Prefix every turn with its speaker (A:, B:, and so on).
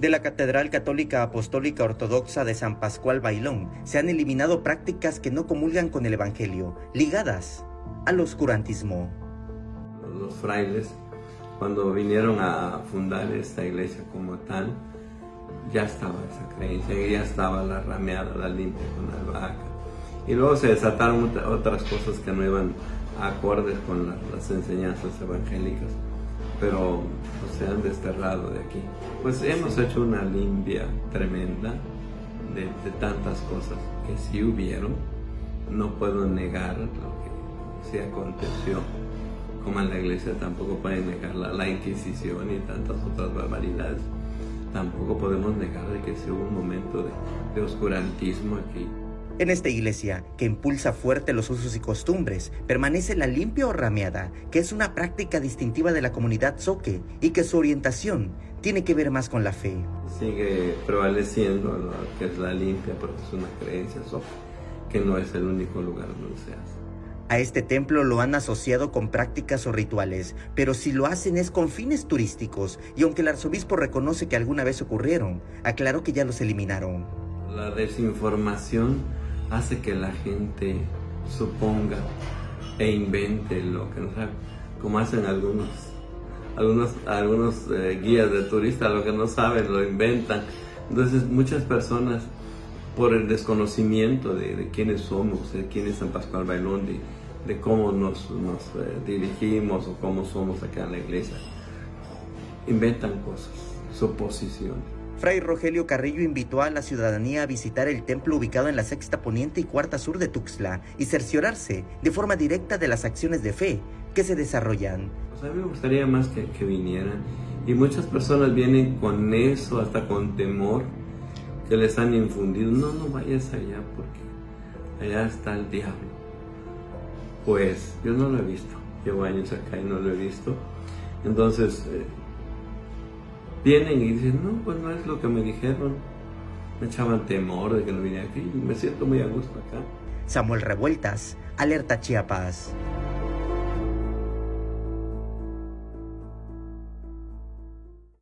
A: De la Catedral Católica Apostólica Ortodoxa de San Pascual Bailón se han eliminado prácticas que no comulgan con el Evangelio, ligadas al oscurantismo.
B: Los frailes, cuando vinieron a fundar esta iglesia como tal, ya estaba esa creencia, ya estaba la rameada, la limpia con albahaca. Y luego se desataron otras cosas que no iban acordes con las enseñanzas evangélicas pero se han desterrado de aquí. Pues hemos hecho una limpia tremenda de, tantas cosas que sí hubieron. No puedo negar lo que se aconteció. Como en la iglesia tampoco pueden negar la, Inquisición y tantas otras barbaridades. Tampoco podemos negar de que sea un momento de, de oscurantismo aquí.
A: En esta iglesia, que impulsa fuerte los usos y costumbres, permanece la limpia o rameada, que es una práctica distintiva de la comunidad zoque y que su orientación tiene que ver más con la fe.
B: Sigue prevaleciendo lo que es la limpia, porque es una creencia zoque, que no es el único lugar donde se hace.
A: A este templo lo han asociado con prácticas o rituales, pero si lo hacen es con fines turísticos, y aunque el arzobispo reconoce que alguna vez ocurrieron, aclaró que ya los eliminaron.
B: La desinformación hace que la gente suponga e invente lo que no sabe, como hacen algunos algunos, algunos eh, guías de turistas, lo que no saben lo inventan. Entonces muchas personas, por el desconocimiento de, quiénes somos, de quién es San Pascual Bailón, de, cómo nos, nos eh, dirigimos o cómo somos acá en la iglesia, inventan cosas, suposiciones.
A: Fray Rogelio Carrillo invitó a la ciudadanía a visitar el templo ubicado en la sexta poniente y cuarta sur de Tuxtla y cerciorarse de forma directa de las acciones de fe que se desarrollan.
B: Pues a mí me gustaría más que, que vinieran y muchas personas vienen con eso, hasta con temor que les han infundido. No, no vayas allá porque allá está el diablo. Pues yo no lo he visto, llevo años acá y no lo he visto. Entonces, eh, vienen y dicen, no, pues no es lo que me dijeron. Me echaban temor de que no viniera aquí me siento muy a gusto acá.
A: Samuel Revueltas, Alerta Chiapas.